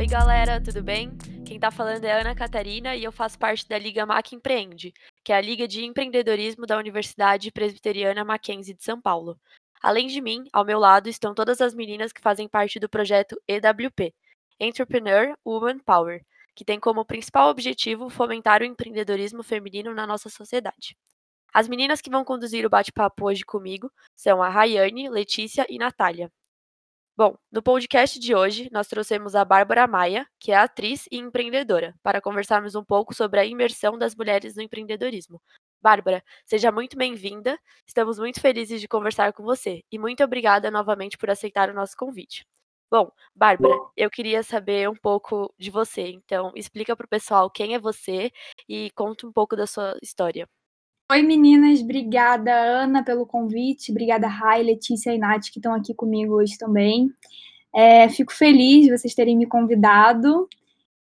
Oi, galera, tudo bem? Quem tá falando é Ana Catarina e eu faço parte da Liga Mac Empreende, que é a Liga de Empreendedorismo da Universidade Presbiteriana Mackenzie de São Paulo. Além de mim, ao meu lado estão todas as meninas que fazem parte do projeto EWP, Entrepreneur Woman Power, que tem como principal objetivo fomentar o empreendedorismo feminino na nossa sociedade. As meninas que vão conduzir o bate-papo hoje comigo são a Rayane, Letícia e Natália. Bom, no podcast de hoje, nós trouxemos a Bárbara Maia, que é atriz e empreendedora, para conversarmos um pouco sobre a imersão das mulheres no empreendedorismo. Bárbara, seja muito bem-vinda. Estamos muito felizes de conversar com você e muito obrigada novamente por aceitar o nosso convite. Bom, Bárbara, eu queria saber um pouco de você, então explica para o pessoal quem é você e conta um pouco da sua história. Oi, meninas, obrigada, Ana, pelo convite, obrigada, Rai, Letícia e Nath, que estão aqui comigo hoje também. É, fico feliz de vocês terem me convidado.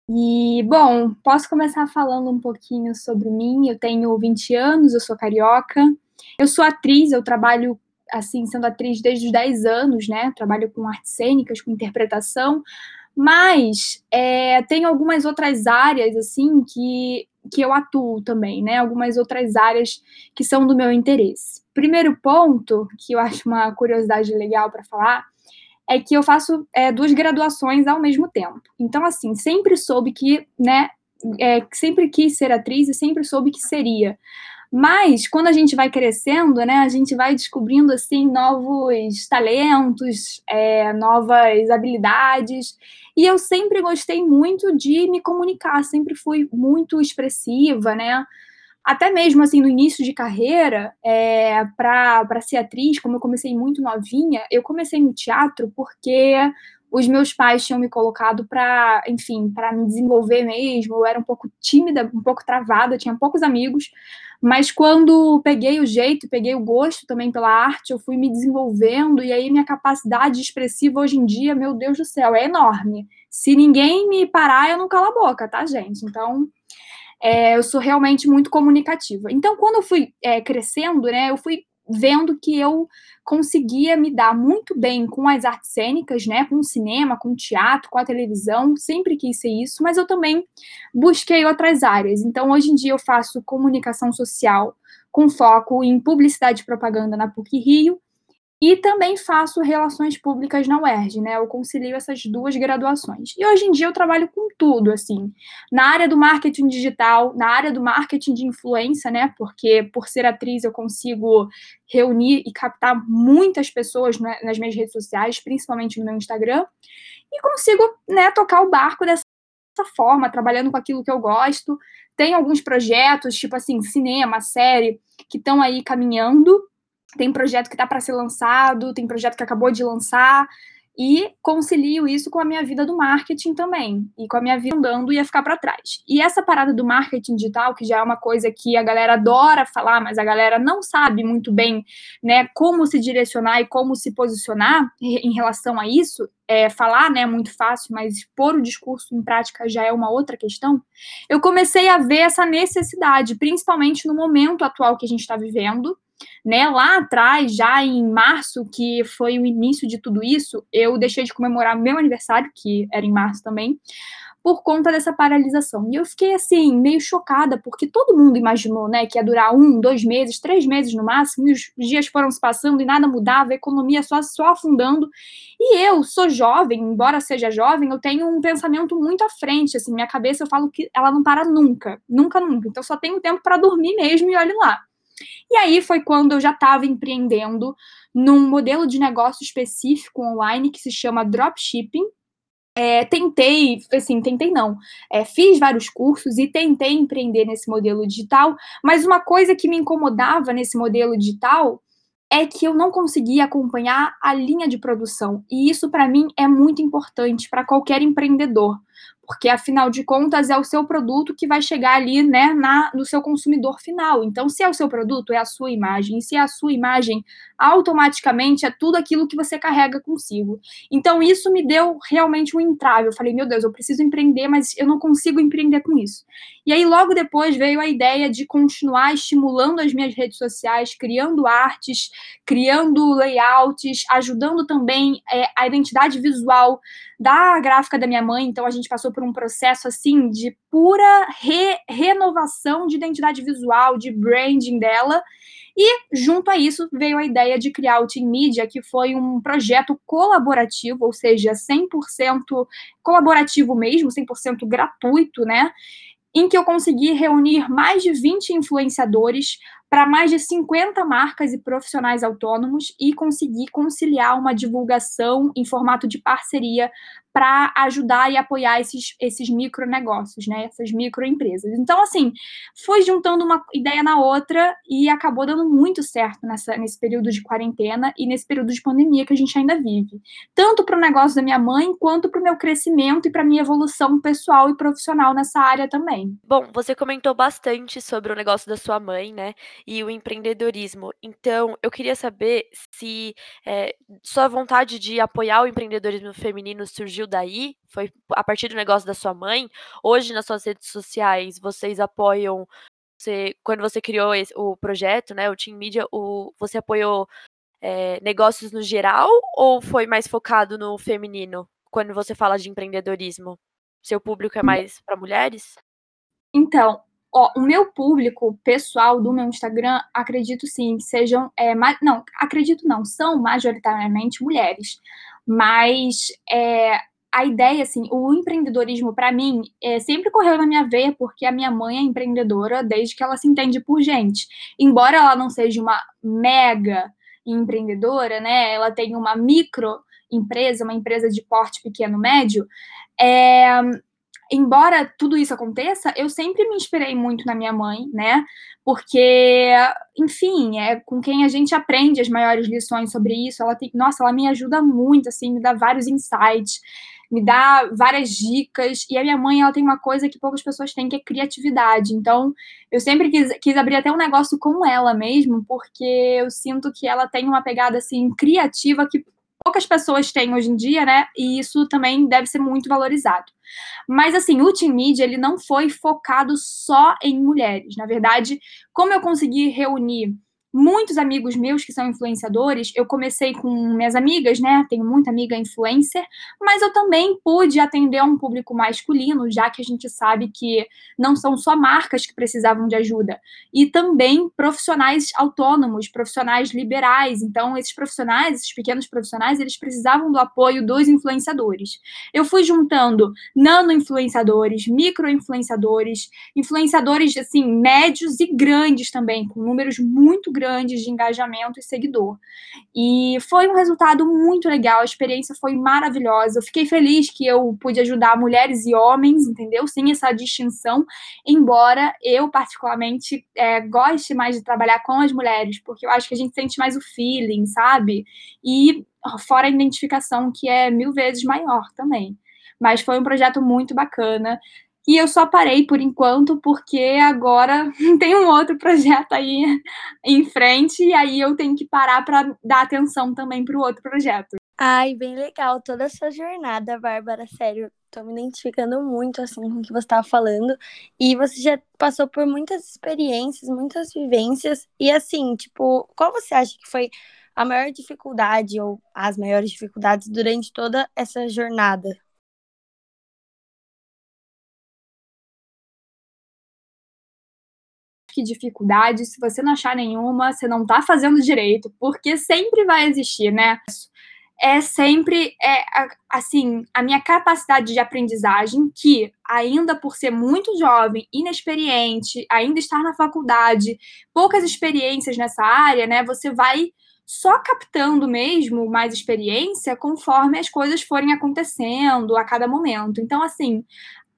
E, bom, posso começar falando um pouquinho sobre mim. Eu tenho 20 anos, eu sou carioca. Eu sou atriz, eu trabalho, assim, sendo atriz desde os 10 anos, né? Trabalho com artes cênicas, com interpretação. Mas é, tem algumas outras áreas, assim, que que eu atuo também, né? Algumas outras áreas que são do meu interesse. Primeiro ponto, que eu acho uma curiosidade legal para falar, é que eu faço é, duas graduações ao mesmo tempo. Então, assim, sempre soube que, né? É, sempre quis ser atriz e sempre soube que seria. Mas quando a gente vai crescendo, né, a gente vai descobrindo assim novos talentos, é, novas habilidades. E eu sempre gostei muito de me comunicar, sempre fui muito expressiva, né? Até mesmo assim no início de carreira, é, para ser atriz, como eu comecei muito novinha, eu comecei no teatro porque os meus pais tinham me colocado para, enfim, para me desenvolver mesmo. Eu era um pouco tímida, um pouco travada, tinha poucos amigos, mas quando peguei o jeito, peguei o gosto também pela arte, eu fui me desenvolvendo e aí minha capacidade expressiva hoje em dia, meu Deus do céu, é enorme. Se ninguém me parar, eu não calo a boca, tá, gente? Então, é, eu sou realmente muito comunicativa. Então, quando eu fui é, crescendo, né, eu fui vendo que eu conseguia me dar muito bem com as artes cênicas, né, com o cinema, com o teatro, com a televisão, sempre quis ser isso, mas eu também busquei outras áreas. Então, hoje em dia eu faço comunicação social com foco em publicidade e propaganda na PUC Rio e também faço relações públicas na UERJ, né? Eu concilio essas duas graduações. E hoje em dia eu trabalho com tudo, assim, na área do marketing digital, na área do marketing de influência, né? Porque por ser atriz eu consigo reunir e captar muitas pessoas né, nas minhas redes sociais, principalmente no meu Instagram, e consigo, né, tocar o barco dessa forma, trabalhando com aquilo que eu gosto. Tem alguns projetos, tipo assim, cinema, série, que estão aí caminhando tem projeto que está para ser lançado, tem projeto que acabou de lançar, e concilio isso com a minha vida do marketing também, e com a minha vida andando ia ficar para trás. E essa parada do marketing digital, que já é uma coisa que a galera adora falar, mas a galera não sabe muito bem, né, como se direcionar e como se posicionar em relação a isso, é, falar, né, é muito fácil, mas pôr o discurso em prática já é uma outra questão. Eu comecei a ver essa necessidade, principalmente no momento atual que a gente está vivendo, né? Lá atrás, já em março, que foi o início de tudo isso, eu deixei de comemorar meu aniversário, que era em março também, por conta dessa paralisação. E eu fiquei assim, meio chocada, porque todo mundo imaginou, né, que ia durar um, dois meses, três meses no máximo, e os dias foram se passando e nada mudava, a economia só, só afundando. E eu sou jovem, embora seja jovem, eu tenho um pensamento muito à frente, assim, minha cabeça eu falo que ela não para nunca, nunca, nunca. Então só tenho tempo para dormir mesmo e olhe lá. E aí foi quando eu já estava empreendendo num modelo de negócio específico online que se chama dropshipping. É, tentei, assim, tentei não, é, fiz vários cursos e tentei empreender nesse modelo digital, mas uma coisa que me incomodava nesse modelo digital é que eu não conseguia acompanhar a linha de produção. E isso, para mim, é muito importante para qualquer empreendedor, porque afinal de contas é o seu produto que vai chegar ali, né, na, no seu consumidor final. Então, se é o seu produto, é a sua imagem. E se é a sua imagem, automaticamente é tudo aquilo que você carrega consigo. Então, isso me deu realmente um entrave. Eu falei, meu Deus, eu preciso empreender, mas eu não consigo empreender com isso. E aí, logo depois, veio a ideia de continuar estimulando as minhas redes sociais, criando artes, criando layouts, ajudando também é, a identidade visual da gráfica da minha mãe. Então, a gente passou por um processo assim de pura re renovação de identidade visual, de branding dela. E, junto a isso, veio a ideia de criar o Team Media, que foi um projeto colaborativo, ou seja, 100% colaborativo mesmo, 100% gratuito, né? em que eu consegui reunir mais de 20 influenciadores para mais de 50 marcas e profissionais autônomos e conseguir conciliar uma divulgação em formato de parceria para ajudar e apoiar esses, esses micronegócios, né? Essas microempresas. Então, assim, fui juntando uma ideia na outra e acabou dando muito certo nessa, nesse período de quarentena e nesse período de pandemia que a gente ainda vive. Tanto para o negócio da minha mãe, quanto para o meu crescimento e para minha evolução pessoal e profissional nessa área também. Bom, você comentou bastante sobre o negócio da sua mãe, né? E o empreendedorismo. Então, eu queria saber se é, sua vontade de apoiar o empreendedorismo feminino surgiu daí? Foi a partir do negócio da sua mãe? Hoje, nas suas redes sociais, vocês apoiam. Você, quando você criou esse, o projeto, né, o Team Media, o, você apoiou é, negócios no geral ou foi mais focado no feminino? Quando você fala de empreendedorismo, seu público é hum. mais para mulheres? Então, ó, o meu público pessoal do meu Instagram, acredito sim, sejam. É, não, acredito não, são majoritariamente mulheres. Mas é, a ideia, assim, o empreendedorismo, para mim, é, sempre correu na minha veia, porque a minha mãe é empreendedora desde que ela se entende por gente. Embora ela não seja uma mega empreendedora, né? Ela tem uma micro empresa, uma empresa de porte pequeno médio. É, embora tudo isso aconteça, eu sempre me inspirei muito na minha mãe, né? Porque, enfim, é com quem a gente aprende as maiores lições sobre isso. Ela tem, nossa, ela me ajuda muito, assim, me dá vários insights, me dá várias dicas. E a minha mãe, ela tem uma coisa que poucas pessoas têm, que é criatividade. Então, eu sempre quis, quis abrir até um negócio com ela mesmo, porque eu sinto que ela tem uma pegada, assim, criativa que poucas pessoas têm hoje em dia, né? E isso também deve ser muito valorizado. Mas assim, o Team Media ele não foi focado só em mulheres. Na verdade, como eu consegui reunir muitos amigos meus que são influenciadores, eu comecei com minhas amigas, né? Tenho muita amiga influencer, mas eu também pude atender um público masculino, já que a gente sabe que não são só marcas que precisavam de ajuda, e também profissionais autônomos, profissionais liberais. Então, esses profissionais, esses pequenos profissionais, eles precisavam do apoio dos influenciadores. Eu fui juntando nano influenciadores, micro influenciadores, influenciadores assim médios e grandes também, com números muito de engajamento e seguidor. E foi um resultado muito legal, a experiência foi maravilhosa. Eu fiquei feliz que eu pude ajudar mulheres e homens, entendeu? Sem essa distinção, embora eu, particularmente, é, goste mais de trabalhar com as mulheres, porque eu acho que a gente sente mais o feeling, sabe? E fora a identificação, que é mil vezes maior também. Mas foi um projeto muito bacana. E eu só parei por enquanto porque agora tem um outro projeto aí em frente e aí eu tenho que parar para dar atenção também para o outro projeto. Ai, bem legal toda essa jornada, Bárbara, sério. Tô me identificando muito assim com o que você estava falando. E você já passou por muitas experiências, muitas vivências. E assim, tipo, qual você acha que foi a maior dificuldade ou as maiores dificuldades durante toda essa jornada? Que dificuldade, se você não achar nenhuma, você não tá fazendo direito, porque sempre vai existir, né? É sempre, é, assim, a minha capacidade de aprendizagem, que ainda por ser muito jovem, inexperiente, ainda estar na faculdade, poucas experiências nessa área, né? Você vai só captando mesmo mais experiência conforme as coisas forem acontecendo a cada momento. Então, assim,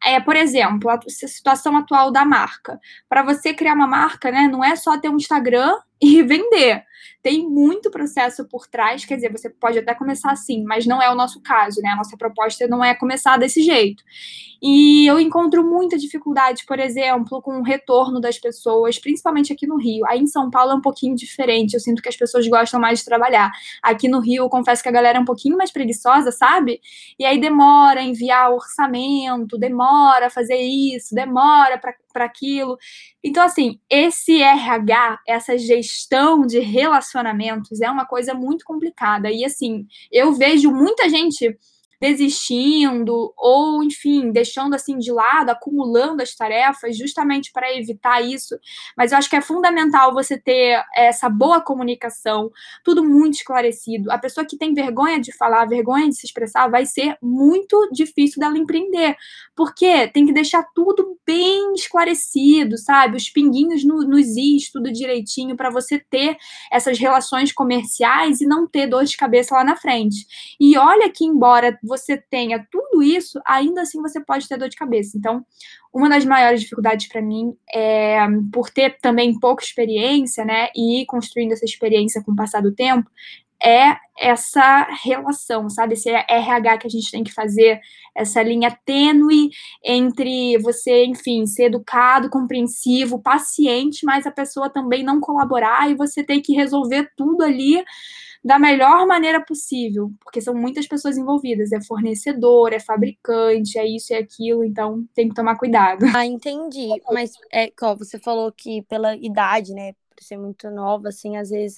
é, por exemplo, a situação atual da marca. Para você criar uma marca, né, não é só ter um Instagram e vender. Tem muito processo por trás, quer dizer, você pode até começar assim, mas não é o nosso caso, né? A nossa proposta não é começar desse jeito. E eu encontro muita dificuldade, por exemplo, com o retorno das pessoas, principalmente aqui no Rio. Aí em São Paulo é um pouquinho diferente, eu sinto que as pessoas gostam mais de trabalhar. Aqui no Rio, eu confesso que a galera é um pouquinho mais preguiçosa, sabe? E aí demora enviar orçamento, demora fazer isso, demora para aquilo. Então, assim, esse RH, essa gestão de relacionamentos é uma coisa muito complicada. E, assim, eu vejo muita gente desistindo ou, enfim, deixando assim de lado, acumulando as tarefas justamente para evitar isso. Mas eu acho que é fundamental você ter essa boa comunicação, tudo muito esclarecido. A pessoa que tem vergonha de falar, vergonha de se expressar, vai ser muito difícil dela empreender, porque tem que deixar tudo bem esclarecido, sabe? Os pinguinhos no, nos is, tudo direitinho, para você ter essas relações comerciais e não ter dor de cabeça lá na frente. E olha que, embora você tenha tudo isso, ainda assim você pode ter dor de cabeça. Então, uma das maiores dificuldades para mim é por ter também pouca experiência, né, e ir construindo essa experiência com o passar do tempo, é essa relação, sabe? Esse RH que a gente tem que fazer, essa linha tênue entre você, enfim, ser educado, compreensivo, paciente, mas a pessoa também não colaborar e você ter que resolver tudo ali da melhor maneira possível, porque são muitas pessoas envolvidas, é fornecedor, é fabricante, é isso e aquilo, então tem que tomar cuidado. Ah, entendi. Mas é, ó, você falou que pela idade, né, por ser muito nova, assim, às vezes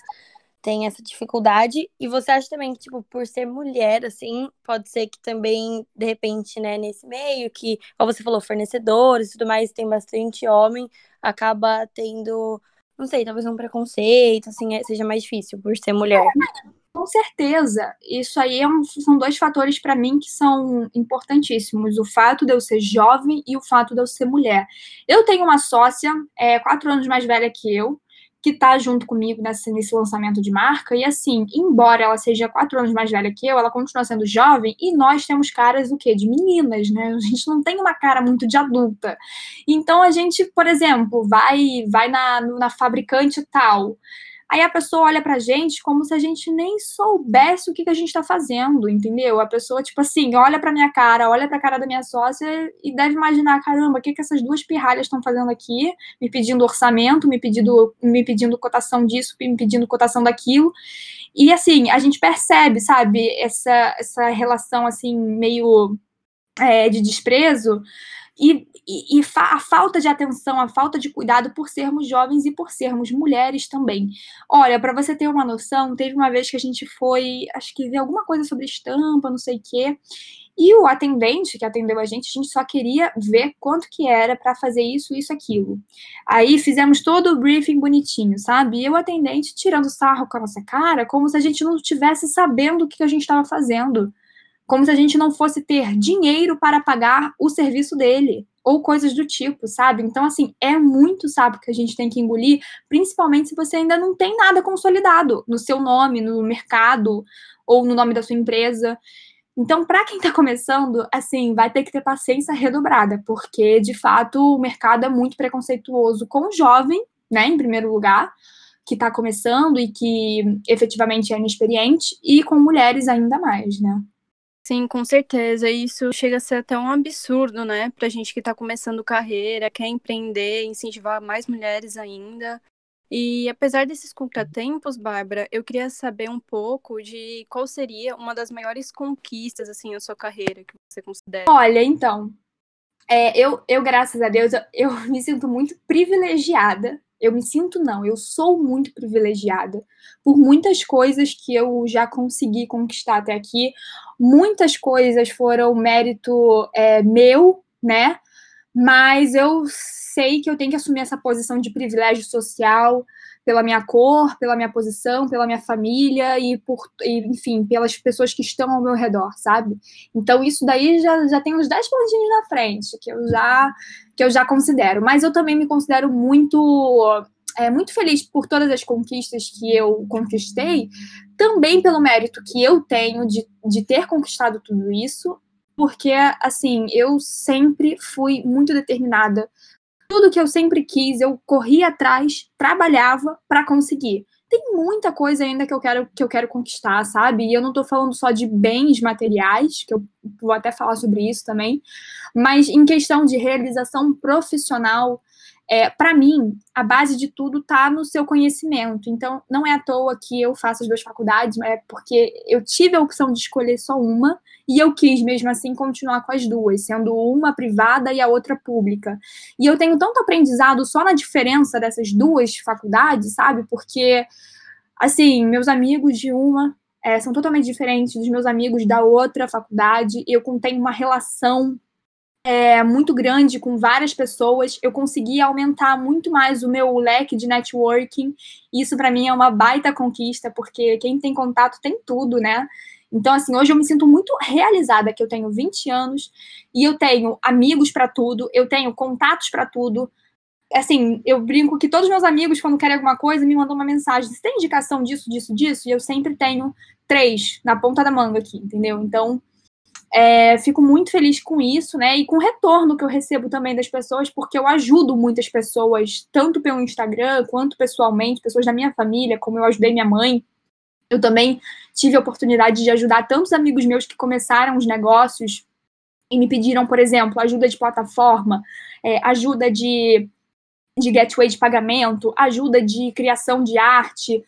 tem essa dificuldade. E você acha também que, tipo, por ser mulher, assim, pode ser que também, de repente, né, nesse meio, que, como você falou, fornecedores e tudo mais, tem bastante homem, acaba tendo não sei, talvez um preconceito, assim, é, seja mais difícil por ser mulher. Com certeza. Isso aí é um, são dois fatores para mim que são importantíssimos: o fato de eu ser jovem e o fato de eu ser mulher. Eu tenho uma sócia, é, quatro anos mais velha que eu, que está junto comigo nesse, nesse lançamento de marca. E assim, embora ela seja quatro anos mais velha que eu, ela continua sendo jovem e nós temos caras o quê? De meninas, né? A gente não tem uma cara muito de adulta. Então a gente, por exemplo, vai vai na, na fabricante tal. Aí a pessoa olha pra gente como se a gente nem soubesse o que, que a gente tá fazendo, entendeu? A pessoa, tipo assim, olha pra minha cara, olha pra cara da minha sócia e deve imaginar, caramba, o que, que essas duas pirralhas estão fazendo aqui? Me pedindo orçamento, me pedindo, me pedindo cotação disso, me pedindo cotação daquilo. E assim, a gente percebe, sabe, essa, essa relação assim, meio é, de desprezo e, e, e fa a falta de atenção, a falta de cuidado por sermos jovens e por sermos mulheres também. Olha, para você ter uma noção, teve uma vez que a gente foi, acho que ver alguma coisa sobre estampa, não sei o quê, e o atendente que atendeu a gente, a gente só queria ver quanto que era para fazer isso, isso, aquilo. Aí fizemos todo o briefing bonitinho, sabe? E o atendente tirando sarro com a nossa cara, como se a gente não estivesse sabendo o que a gente estava fazendo como se a gente não fosse ter dinheiro para pagar o serviço dele, ou coisas do tipo, sabe? Então, assim, é muito sapo que a gente tem que engolir, principalmente se você ainda não tem nada consolidado no seu nome, no mercado, ou no nome da sua empresa. Então, para quem está começando, assim, vai ter que ter paciência redobrada, porque, de fato, o mercado é muito preconceituoso com o jovem, né, em primeiro lugar, que está começando e que efetivamente é inexperiente, e com mulheres ainda mais, né? Sim, com certeza. Isso chega a ser até um absurdo, né? Pra gente que tá começando carreira, quer empreender, incentivar mais mulheres ainda. E apesar desses contratempos, Bárbara, eu queria saber um pouco de qual seria uma das maiores conquistas, assim, na sua carreira, que você considera. Olha, então, é, eu, eu, graças a Deus, eu, eu me sinto muito privilegiada eu me sinto não, eu sou muito privilegiada por muitas coisas que eu já consegui conquistar até aqui. Muitas coisas foram mérito é, meu, né? Mas eu sei que eu tenho que assumir essa posição de privilégio social pela minha cor, pela minha posição, pela minha família e por, e, enfim, pelas pessoas que estão ao meu redor, sabe? Então isso daí já, já tem uns 10 pontinhos na frente que eu já que eu já considero, mas eu também me considero muito é, muito feliz por todas as conquistas que eu conquistei, também pelo mérito que eu tenho de, de ter conquistado tudo isso, porque, assim, eu sempre fui muito determinada tudo que eu sempre quis, eu corri atrás, trabalhava para conseguir. Tem muita coisa ainda que eu quero que eu quero conquistar, sabe? E eu não tô falando só de bens materiais, que eu vou até falar sobre isso também, mas em questão de realização profissional, é, para mim, a base de tudo está no seu conhecimento. Então, não é à toa que eu faço as duas faculdades, é porque eu tive a opção de escolher só uma e eu quis mesmo assim continuar com as duas, sendo uma privada e a outra pública. E eu tenho tanto aprendizado só na diferença dessas duas faculdades, sabe? Porque, assim, meus amigos de uma é, são totalmente diferentes dos meus amigos da outra faculdade. Eu tenho uma relação é, muito grande com várias pessoas, eu consegui aumentar muito mais o meu leque de networking. Isso para mim é uma baita conquista, porque quem tem contato tem tudo, né? Então, assim, hoje eu me sinto muito realizada que eu tenho 20 anos e eu tenho amigos para tudo, eu tenho contatos para tudo. Assim, eu brinco que todos meus amigos, quando querem alguma coisa, me mandam uma mensagem: você tem indicação disso, disso, disso? E eu sempre tenho três na ponta da manga aqui, entendeu? Então, é, fico muito feliz com isso, né? E com o retorno que eu recebo também das pessoas, porque eu ajudo muitas pessoas, tanto pelo Instagram quanto pessoalmente, pessoas da minha família, como eu ajudei minha mãe. Eu também tive a oportunidade de ajudar tantos amigos meus que começaram os negócios e me pediram, por exemplo, ajuda de plataforma, é, ajuda de, de gateway de pagamento, ajuda de criação de arte,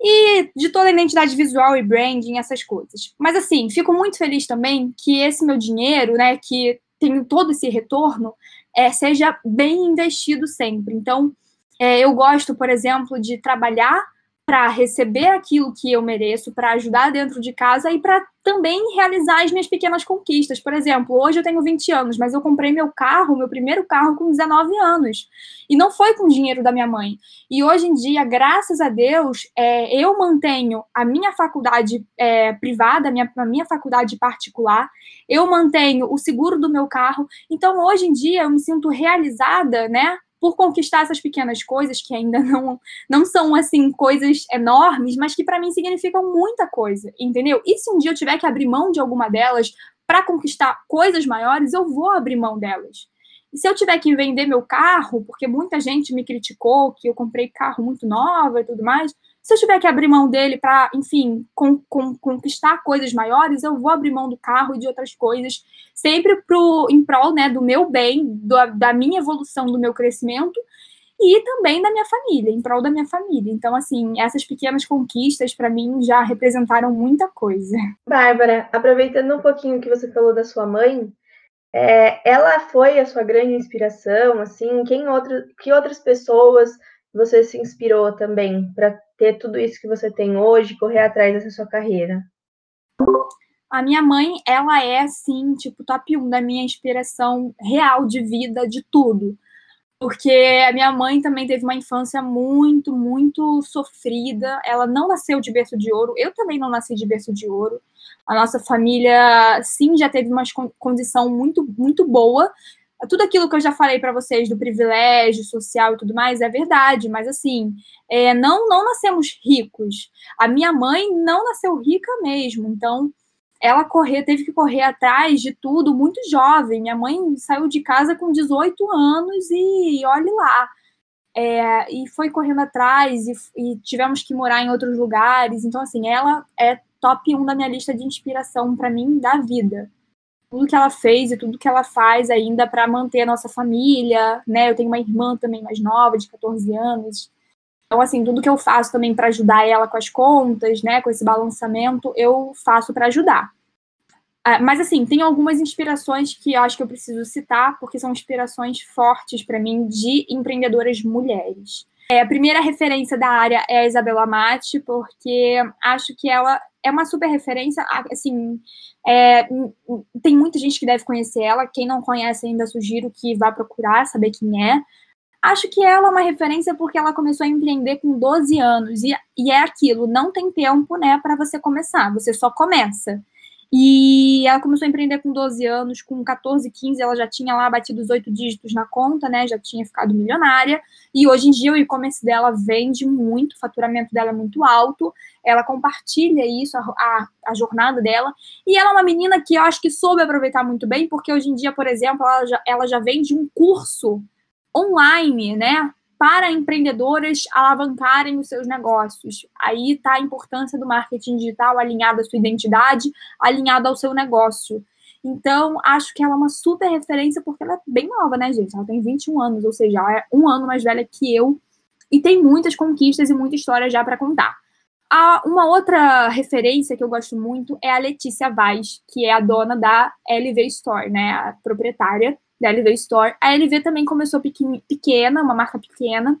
e de toda a identidade visual e branding, essas coisas. Mas assim, fico muito feliz também que esse meu dinheiro, né, que tem todo esse retorno, é, seja bem investido sempre. Então, é, eu gosto, por exemplo, de trabalhar para receber aquilo que eu mereço, para ajudar dentro de casa e para também realizar as minhas pequenas conquistas. Por exemplo, hoje eu tenho 20 anos, mas eu comprei meu carro, meu primeiro carro, com 19 anos. E não foi com dinheiro da minha mãe. E hoje em dia, graças a Deus, é, eu mantenho a minha faculdade é, privada, a minha, a minha faculdade particular, eu mantenho o seguro do meu carro. Então, hoje em dia, eu me sinto realizada, né? Por conquistar essas pequenas coisas que ainda não, não são assim coisas enormes, mas que para mim significam muita coisa, entendeu? E se um dia eu tiver que abrir mão de alguma delas para conquistar coisas maiores, eu vou abrir mão delas. E se eu tiver que vender meu carro, porque muita gente me criticou que eu comprei carro muito nova e tudo mais, se eu tiver que abrir mão dele para, enfim, conquistar coisas maiores, eu vou abrir mão do carro e de outras coisas, sempre pro, em prol né, do meu bem, do, da minha evolução, do meu crescimento e também da minha família, em prol da minha família. Então, assim, essas pequenas conquistas para mim já representaram muita coisa. Bárbara, aproveitando um pouquinho que você falou da sua mãe, é, ela foi a sua grande inspiração, assim, quem outro, que outras pessoas você se inspirou também para ter tudo isso que você tem hoje, correr atrás dessa sua carreira? A minha mãe, ela é, assim, tipo, top 1 da minha inspiração real de vida, de tudo. Porque a minha mãe também teve uma infância muito, muito sofrida. Ela não nasceu de berço de ouro. Eu também não nasci de berço de ouro. A nossa família, sim, já teve uma condição muito, muito boa, tudo aquilo que eu já falei para vocês do privilégio social e tudo mais é verdade, mas assim, é, não, não nascemos ricos. A minha mãe não nasceu rica mesmo, então ela correr, teve que correr atrás de tudo muito jovem. Minha mãe saiu de casa com 18 anos e olhe lá. É, e foi correndo atrás e, e, tivemos que morar em outros lugares. Então, assim, ela é top 1 da minha lista de inspiração para mim da vida tudo que ela fez e tudo que ela faz ainda para manter a nossa família, né? Eu tenho uma irmã também mais nova, de 14 anos. Então, assim, tudo que eu faço também para ajudar ela com as contas, né, com esse balançamento, eu faço para ajudar. Ah, mas, assim, tem algumas inspirações que eu acho que eu preciso citar, porque são inspirações fortes para mim de empreendedoras mulheres. É, a primeira referência da área é a Isabela Mate, porque acho que ela é uma super referência, assim, é, tem muita gente que deve conhecer ela, quem não conhece ainda sugiro que vá procurar, saber quem é. Acho que ela é uma referência porque ela começou a empreender com 12 anos, e, e é aquilo, não tem tempo, né, para você começar, você só começa. E ela começou a empreender com 12 anos, com 14, 15, ela já tinha lá batido os oito dígitos na conta, né? Já tinha ficado milionária. E hoje em dia o e-commerce dela vende muito, o faturamento dela é muito alto. Ela compartilha isso, a, a, a, jornada dela. E ela é uma menina que eu acho que soube aproveitar muito bem, porque hoje em dia, por exemplo, ela já, ela já vende um curso online, né? Para empreendedoras alavancarem os seus negócios. Aí está a importância do marketing digital alinhado à sua identidade, alinhado ao seu negócio. Então, acho que ela é uma super referência, porque ela é bem nova, né, gente? Ela tem 21 anos, ou seja, ela é um ano mais velha que eu, e tem muitas conquistas e muita história já para contar. A, uma outra referência que eu gosto muito é a Letícia Vaz, que é a dona da LV Store, né? A proprietária da LV Store. A LV também começou pequena, uma marca pequena.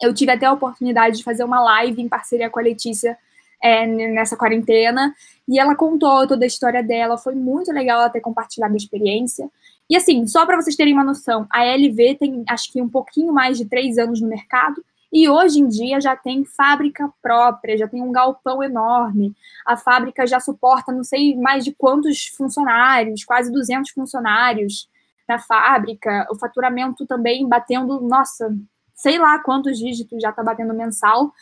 Eu tive até a oportunidade de fazer uma live em parceria com a Letícia é, nessa quarentena. E ela contou toda a história dela. Foi muito legal ela ter compartilhado a experiência. E assim, só para vocês terem uma noção, a LV tem acho que um pouquinho mais de três anos no mercado. E hoje em dia já tem fábrica própria, já tem um galpão enorme. A fábrica já suporta não sei mais de quantos funcionários, quase 200 funcionários na fábrica. O faturamento também batendo, nossa, sei lá quantos dígitos já está batendo mensal.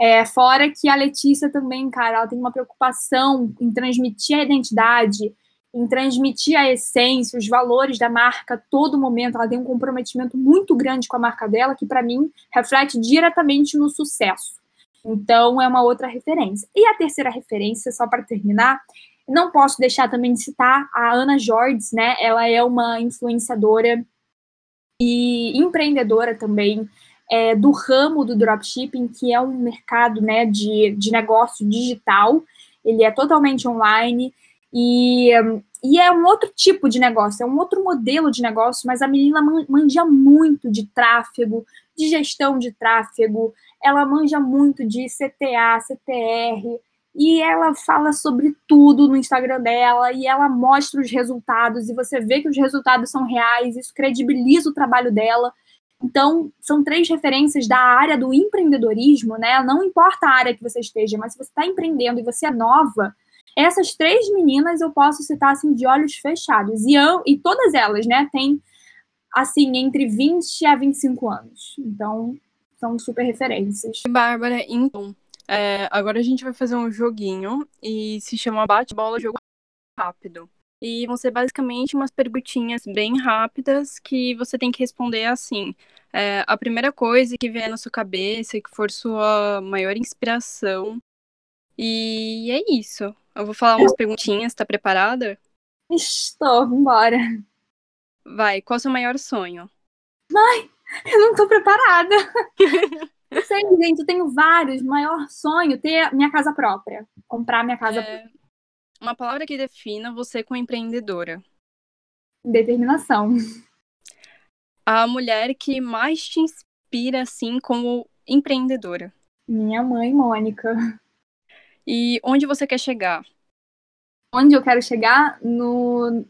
É, fora que a Letícia também, cara, ela tem uma preocupação em transmitir a identidade, em transmitir a essência, os valores da marca a todo momento. Ela tem um comprometimento muito grande com a marca dela, que para mim reflete diretamente no sucesso. Então, é uma outra referência. E a terceira referência, só para terminar, não posso deixar também de citar a Ana Jordes, né? Ela é uma influenciadora e empreendedora também é, do ramo do dropshipping, que é um mercado né, de, de negócio digital. Ele é totalmente online e, e é um outro tipo de negócio, é um outro modelo de negócio, mas a menina manja muito de tráfego, de gestão de tráfego, ela manja muito de CTA, CTR, e ela fala sobre tudo no Instagram dela, e ela mostra os resultados, e você vê que os resultados são reais, isso credibiliza o trabalho dela. Então, são três referências da área do empreendedorismo, né? Não importa a área que você esteja, mas se você está empreendendo e você é nova, essas três meninas eu posso citar assim de olhos fechados. E, eu, e todas elas, né, têm assim entre 20 a 25 anos. Então, são super referências. Bárbara, então, é, agora a gente vai fazer um joguinho e se chama Bate-Bola Jogo Rápido. E vão ser basicamente umas perguntinhas bem rápidas que você tem que responder assim. É, a primeira coisa que vier na sua cabeça, que for sua maior inspiração. E é isso. Eu vou falar umas perguntinhas, tá preparada? Estou, vambora. Vai, qual é o seu maior sonho? Mãe, eu não tô preparada. não sei, gente, eu tenho vários. Maior sonho ter minha casa própria. Comprar minha casa é... própria. Uma palavra que defina você como empreendedora. Determinação. A mulher que mais te inspira, assim, como empreendedora. Minha mãe, Mônica. E onde você quer chegar? Onde eu quero chegar? No.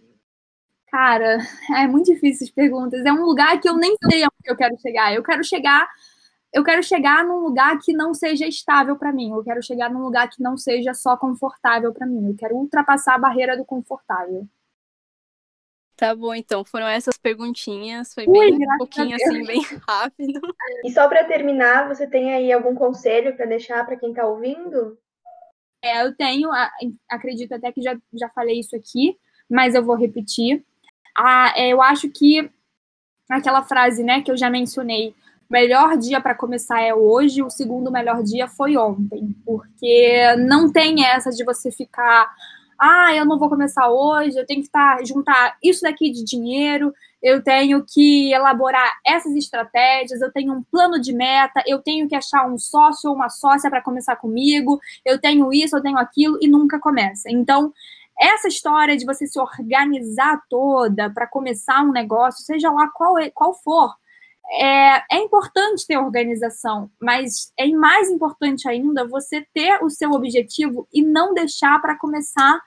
Cara, é muito difícil as perguntas. É um lugar que eu nem sei onde eu quero chegar. Eu quero chegar. Eu quero chegar num lugar que não seja estável para mim. Eu quero chegar num lugar que não seja só confortável para mim. Eu quero ultrapassar a barreira do confortável. Tá bom, então. Foram essas perguntinhas. Foi bem Ui, um pouquinho assim, bem rápido. E só para terminar, você tem aí algum conselho para deixar para quem está ouvindo? É, eu tenho, acredito até que já, já falei isso aqui, mas eu vou repetir. Ah, é, eu acho que aquela frase né, que eu já mencionei, melhor dia para começar é hoje, o segundo melhor dia foi ontem, porque não tem essa de você ficar ah, eu não vou começar hoje, eu tenho que tá, juntar isso daqui de dinheiro, eu tenho que elaborar essas estratégias, eu tenho um plano de meta, eu tenho que achar um sócio ou uma sócia para começar comigo, eu tenho isso, eu tenho aquilo e nunca começa. Então, essa história de você se organizar toda para começar um negócio, seja lá qual, é, qual for, é, é, importante ter organização, mas é mais importante ainda você ter o seu objetivo e não deixar para começar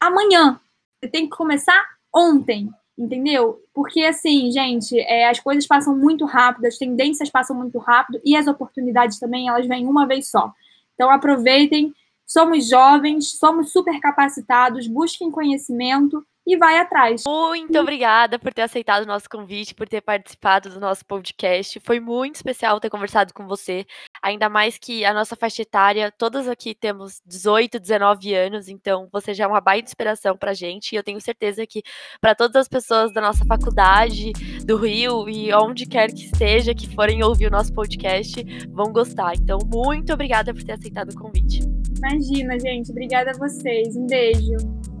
amanhã. Você tem que começar ontem, entendeu? Porque, assim, gente, é, as coisas passam muito rápido, as tendências passam muito rápido e as oportunidades também, elas vêm uma vez só. Então, aproveitem. Somos jovens, somos super capacitados, busquem conhecimento e vai atrás. Muito obrigada por ter aceitado o nosso convite, por ter participado do nosso podcast. Foi muito especial ter conversado com você. Ainda mais que a nossa faixa etária, todas aqui temos 18, 19 anos, então você já é uma baita inspiração pra gente. E eu tenho certeza que para todas as pessoas da nossa faculdade, do Rio e onde quer que esteja, que forem ouvir o nosso podcast, vão gostar. Então, muito obrigada por ter aceitado o convite. Imagina, gente. Obrigada a vocês. Um beijo.